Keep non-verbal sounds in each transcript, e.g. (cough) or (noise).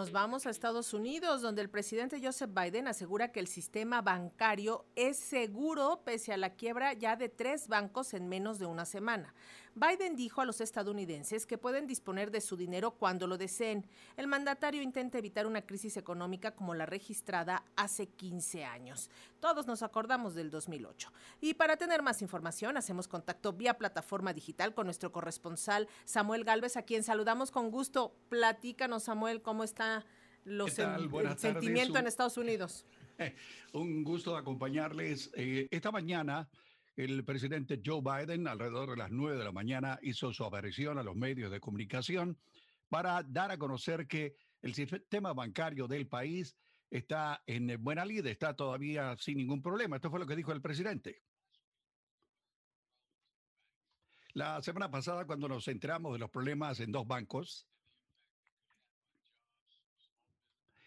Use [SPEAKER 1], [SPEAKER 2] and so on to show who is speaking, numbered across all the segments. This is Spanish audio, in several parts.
[SPEAKER 1] Nos vamos a Estados Unidos, donde el presidente Joseph Biden asegura que el sistema bancario es seguro pese a la quiebra ya de tres bancos en menos de una semana. Biden dijo a los estadounidenses que pueden disponer de su dinero cuando lo deseen. El mandatario intenta evitar una crisis económica como la registrada hace 15 años. Todos nos acordamos del 2008. Y para tener más información, hacemos contacto vía plataforma digital con nuestro corresponsal Samuel Galvez, a quien saludamos con gusto. Platícanos, Samuel, cómo está los el sentimiento en Estados Unidos. (laughs)
[SPEAKER 2] Un gusto acompañarles. Eh, esta mañana el presidente Joe Biden, alrededor de las 9 de la mañana, hizo su aparición a los medios de comunicación para dar a conocer que el sistema bancario del país está en buena lid, está todavía sin ningún problema. Esto fue lo que dijo el presidente. La semana pasada, cuando nos enteramos de los problemas en dos bancos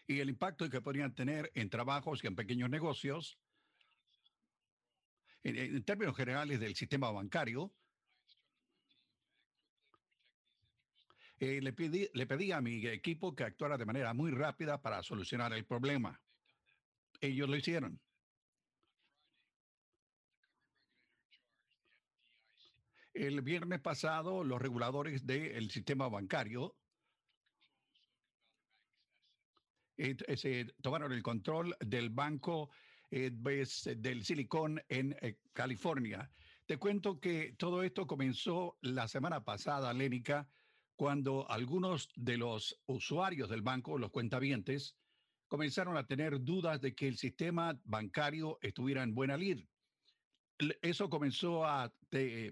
[SPEAKER 2] y el impacto que podrían tener en trabajos y en pequeños negocios, en, términos generales del sistema bancario, eh, le, pedí, le pedí a mi equipo que actuara de manera muy rápida para solucionar el problema. Ellos lo hicieron. El viernes pasado, los reguladores del sistema bancario eh, se tomaron el control del banco eh, del Silicon en eh, California. Te cuento que todo esto comenzó la semana pasada, Lénica, cuando algunos de los usuarios del banco, los cuentavientes, comenzaron a tener dudas de que el sistema bancario estuviera en buena lid. Eso comenzó a,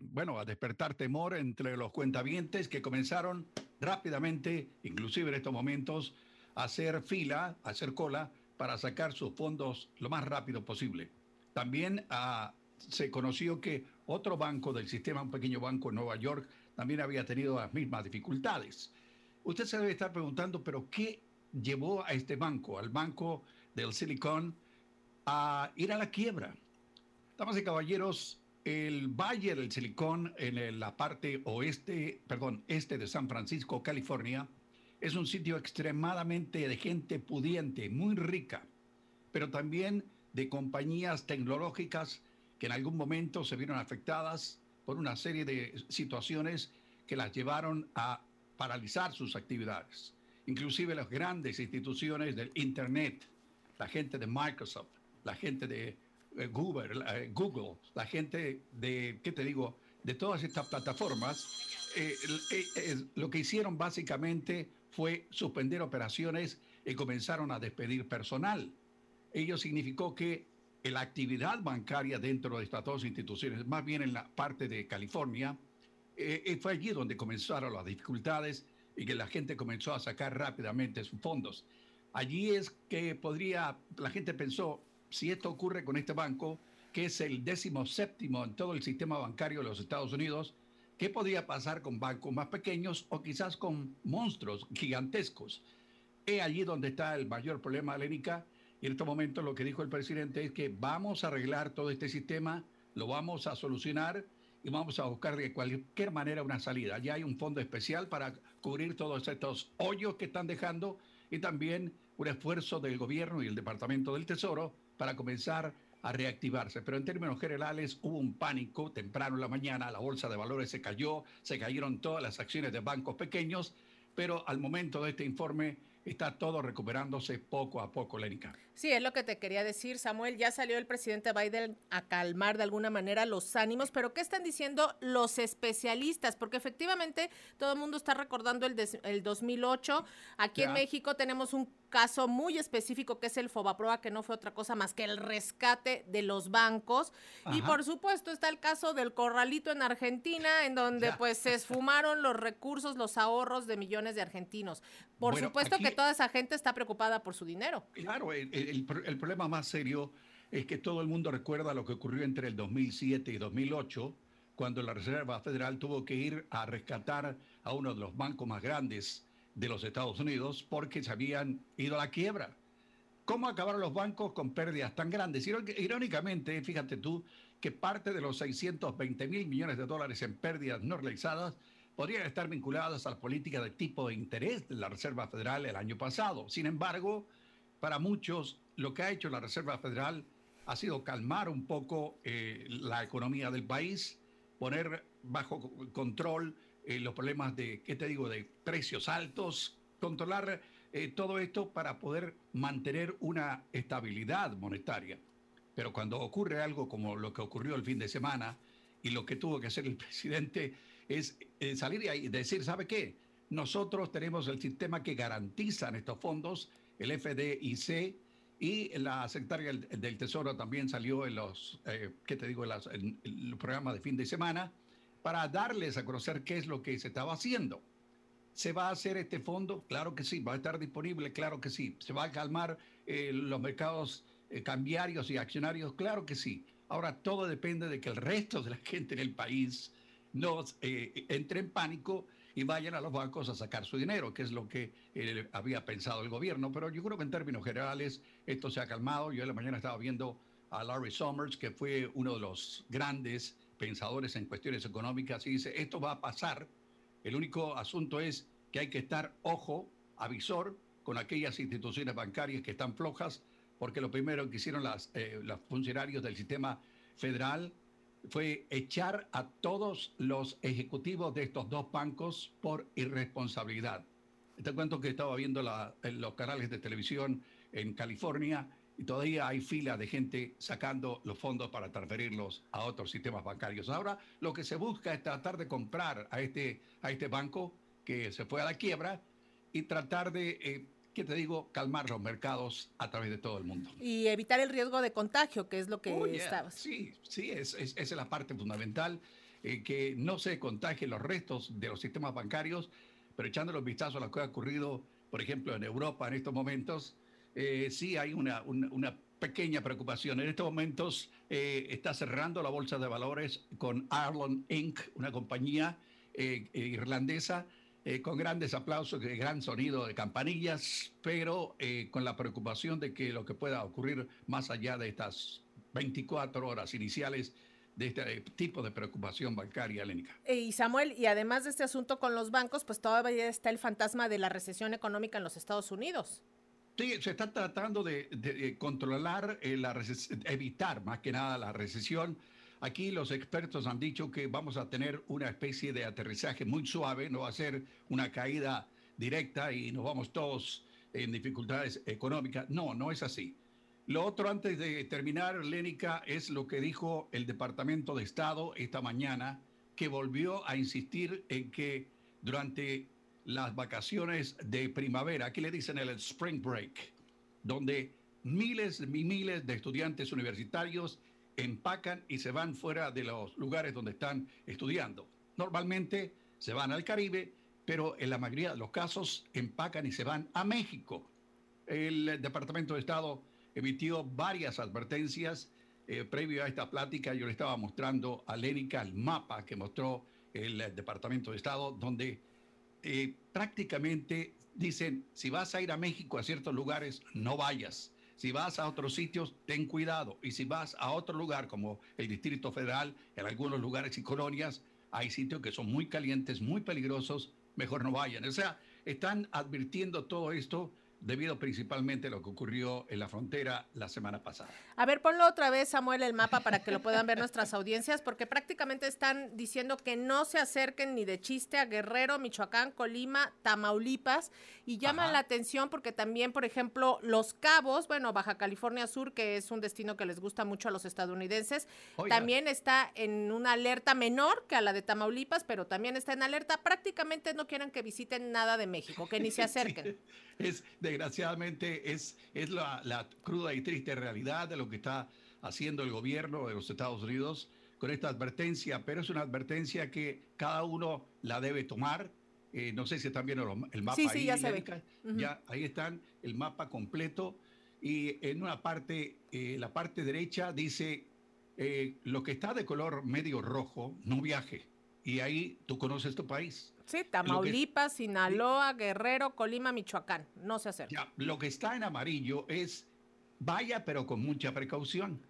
[SPEAKER 2] bueno, a despertar temor entre los cuentavientes que comenzaron rápidamente, inclusive en estos momentos, a hacer fila, a hacer cola para sacar sus fondos lo más rápido posible. También ah, se conoció que otro banco del sistema, un pequeño banco en Nueva York, también había tenido las mismas dificultades. Usted se debe estar preguntando, pero ¿qué llevó a este banco, al banco del Silicon, a ir a la quiebra? Damas y caballeros, el Valle del Silicon en la parte oeste, perdón, este de San Francisco, California, es un sitio extremadamente de gente pudiente, muy rica, pero también de compañías tecnológicas que en algún momento se vieron afectadas por una serie de situaciones que las llevaron a paralizar sus actividades. Inclusive las grandes instituciones del Internet, la gente de Microsoft, la gente de eh, Google, eh, Google, la gente de, ¿qué te digo?, de todas estas plataformas, eh, lo que hicieron básicamente fue suspender operaciones y comenzaron a despedir personal. Ello significó que la actividad bancaria dentro de estas dos instituciones, más bien en la parte de California, eh, eh, fue allí donde comenzaron las dificultades y que la gente comenzó a sacar rápidamente sus fondos. Allí es que podría, la gente pensó, si esto ocurre con este banco, que es el décimo séptimo en todo el sistema bancario de los Estados Unidos, ¿Qué podría pasar con bancos más pequeños o quizás con monstruos gigantescos? Es allí donde está el mayor problema, Lénica. Y en este momento lo que dijo el presidente es que vamos a arreglar todo este sistema, lo vamos a solucionar y vamos a buscar de cualquier manera una salida. Ya hay un fondo especial para cubrir todos estos hoyos que están dejando y también un esfuerzo del gobierno y el Departamento del Tesoro para comenzar a reactivarse. Pero en términos generales hubo un pánico temprano en la mañana, la bolsa de valores se cayó, se cayeron todas las acciones de bancos pequeños, pero al momento de este informe está todo recuperándose poco a poco, Lénica.
[SPEAKER 1] Sí, es lo que te quería decir, Samuel. Ya salió el presidente Biden a calmar de alguna manera los ánimos, pero ¿qué están diciendo los especialistas? Porque efectivamente todo el mundo está recordando el, el 2008. Aquí en México tenemos un caso muy específico que es el Fobaproa, que no fue otra cosa más que el rescate de los bancos. Y por supuesto está el caso del Corralito en Argentina, en donde pues se esfumaron los recursos, los ahorros de millones de argentinos. Por supuesto que toda esa gente está preocupada por su dinero.
[SPEAKER 2] Claro, el, el, problema más serio es que todo el mundo recuerda lo que ocurrió entre el 2007 y 2008, cuando la Reserva Federal tuvo que ir a rescatar a uno de los bancos más grandes de los Estados Unidos porque se habían ido a la quiebra. ¿Cómo acabaron los bancos con pérdidas tan grandes? Irónicamente, fíjate tú que parte de los 620 mil millones de dólares en pérdidas no realizadas podrían estar vinculadas a la política de tipo de interés de la Reserva Federal el año pasado. Sin embargo, para muchos, lo que ha hecho la Reserva Federal ha sido calmar un poco eh, la economía del país, poner bajo control eh, los problemas de, ¿qué te digo?, de precios altos, controlar eh, todo esto para poder mantener una estabilidad monetaria. Pero cuando ocurre algo como lo que ocurrió el fin de semana y lo que tuvo que hacer el (laughs) presidente es salir y decir, ¿sabe qué? Nosotros tenemos el sistema que garantiza estos fondos, el FDIC, y la secretaria del Tesoro también salió en los, eh, ¿qué te digo?, en, el programa de fin de semana para darles a conocer qué es lo que se estaba haciendo. ¿Se va a hacer este fondo? Claro que sí. ¿Va a estar disponible? Claro que sí. ¿Se va a calmar eh, los mercados eh, cambiarios y accionarios? Claro que sí. Ahora todo depende de que el resto de la (laughs) gente en el país no entre en pánico y vayan a los bancos a sacar su dinero, que es lo que eh, había pensado el gobierno. Pero yo creo que en términos generales esto se ha calmado. Yo en la mañana estaba viendo a Larry Summers, que fue uno de los grandes pensadores en cuestiones económicas, y dice, esto va a pasar. El único asunto es que hay que estar ojo, avisor, con aquellas instituciones bancarias que están flojas, porque lo primero que hicieron las, eh, los funcionarios del sistema federal fue echar a todos los ejecutivos de estos dos bancos por irresponsabilidad. Te cuento que estaba viendo en los canales de televisión en California y todavía hay fila de gente sacando los fondos para transferirlos a otros sistemas bancarios. Ahora lo que se busca es tratar de comprar a este, a este banco que se fue a la quiebra y tratar de eh, ¿qué te digo? Calmar los mercados a través de todo el mundo.
[SPEAKER 1] Y evitar el riesgo de contagio, que es lo que estaba.
[SPEAKER 2] Sí, sí, es, es, esa es la parte fundamental, eh, que no se contagien los restos de los sistemas bancarios, pero echando los vistazos a lo que ha ocurrido, por ejemplo, en Europa en estos momentos, eh, sí hay una, una, pequeña preocupación. En estos momentos eh, está cerrando la bolsa de valores con Ireland Inc., una compañía irlandesa eh, con grandes aplausos, y gran sonido de campanillas, pero eh, con la preocupación de que lo que pueda ocurrir más allá de estas 24 horas iniciales de este tipo de preocupación bancaria, Lénica.
[SPEAKER 1] Eh, y Samuel, y además de este asunto con los bancos, pues todavía está el fantasma de la recesión económica en los Estados Unidos.
[SPEAKER 2] Sí, se está tratando de, controlar, la evitar más que nada la recesión Aquí los expertos han dicho que vamos a tener una especie de aterrizaje muy suave, no va a ser una caída directa y nos vamos todos en dificultades económicas. No, no es así. Lo otro, antes de terminar, Lénica, es lo que dijo el Departamento de Estado esta mañana, que volvió a insistir en que durante las vacaciones de primavera, aquí le dicen el spring break, donde miles y miles de estudiantes universitarios empacan y se van fuera de los lugares donde están estudiando. Normalmente se van al Caribe, pero en la mayoría de los casos empacan y se van a México. El Departamento de Estado emitió varias advertencias eh, previo a esta plática. Yo le estaba mostrando a Lénica el mapa que mostró el Departamento de Estado, donde eh, prácticamente dicen, si vas a ir a México a ciertos lugares, no vayas. Si vas a otros sitios, ten cuidado. Y si vas a otro lugar como el Distrito Federal, en algunos lugares y colonias, hay sitios que son muy calientes, muy peligrosos, mejor no vayan. O sea, están advirtiendo todo esto debido principalmente a lo que ocurrió en la frontera la semana pasada.
[SPEAKER 1] A ver, ponlo otra vez, Samuel, el mapa para que lo puedan ver nuestras audiencias, porque prácticamente están diciendo que no se acerquen ni de chiste a Guerrero, Michoacán, Colima, Tamaulipas, y llama la atención porque también, por ejemplo, Los Cabos, bueno, Baja California Sur, que es un destino que les gusta mucho a los estadounidenses, también está en una alerta menor que a la de Tamaulipas, pero también está en alerta. Prácticamente no quieren que visiten nada de México, que ni se (laughs) acerquen.
[SPEAKER 2] Es desgraciadamente es, es la, cruda y triste realidad de lo que está haciendo el gobierno de los Estados Unidos con esta advertencia, pero es una advertencia que cada uno la debe tomar. Eh, no sé si están viendo el mapa
[SPEAKER 1] sí,
[SPEAKER 2] ahí.
[SPEAKER 1] Sí, ya se ve.
[SPEAKER 2] Ya, ahí están, el mapa completo. Y en una parte, eh, la parte derecha dice, eh, lo que está de color medio rojo, no viaje. Y ahí tú conoces tu país.
[SPEAKER 1] Sí, Tamaulipas, Sinaloa, Guerrero, Colima, Michoacán. No se acerca.
[SPEAKER 2] Ya, lo que está en amarillo es vaya, pero con mucha precaución.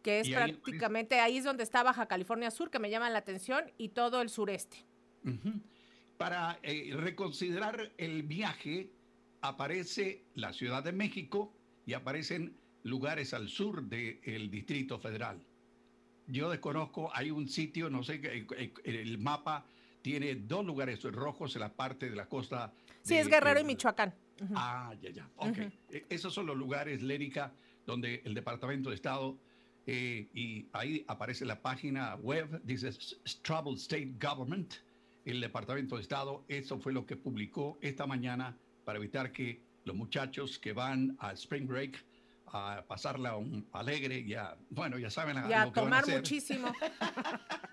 [SPEAKER 1] Que es prácticamente ahí es donde está Baja California Sur, que me llama la atención, y todo el sureste.
[SPEAKER 2] para eh, reconsiderar el viaje aparece la Ciudad de México y aparecen lugares al sur del Distrito Federal. Yo desconozco, hay un sitio, no sé, el mapa tiene dos lugares rojos en la parte de la costa.
[SPEAKER 1] Sí, es Guerrero y Michoacán.
[SPEAKER 2] Ah, ya, ya. Ok. E, esos son los lugares, Lérica, donde el Departamento de Estado, eh, y ahí aparece la página web, dice Troubled State Government, el Departamento de Estado, eso fue lo que publicó esta mañana para evitar que los muchachos que van a Spring Break a pasarla un alegre, ya, bueno, ya saben
[SPEAKER 1] a, ya, tomar muchísimo. (laughs)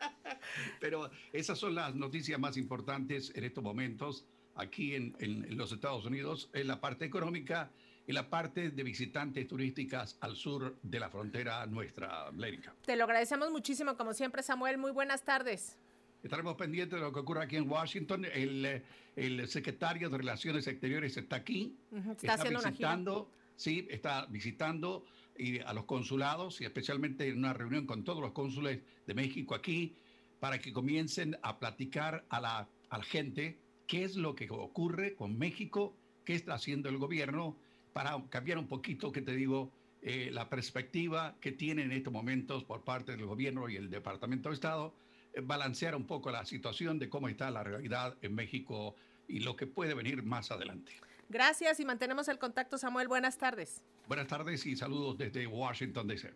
[SPEAKER 2] Pero esas son las noticias más importantes en estos momentos aquí en, en, los Estados Unidos, en la parte económica y la parte de visitantes turísticas al sur de la frontera nuestra, América.
[SPEAKER 1] Te lo agradecemos muchísimo, como siempre, Samuel. Muy buenas tardes.
[SPEAKER 2] Estaremos pendientes de lo que ocurre aquí en Washington. El, el secretario de Relaciones Exteriores está aquí.
[SPEAKER 1] Está, haciendo visitando,
[SPEAKER 2] sí, está visitando y a los consulados y especialmente en una reunión con todos los cónsules de México aquí para que comiencen a platicar a la, a la gente qué es lo que ocurre con México, qué está haciendo el gobierno, para cambiar un poquito, que te digo, eh, la perspectiva que tiene en estos momentos por parte del gobierno y el Departamento de Estado, eh, balancear un poco la situación de cómo está la realidad en México y lo que puede venir más adelante.
[SPEAKER 1] Gracias y mantenemos el contacto, Samuel. Buenas tardes.
[SPEAKER 2] Buenas tardes y saludos desde Washington, D.C.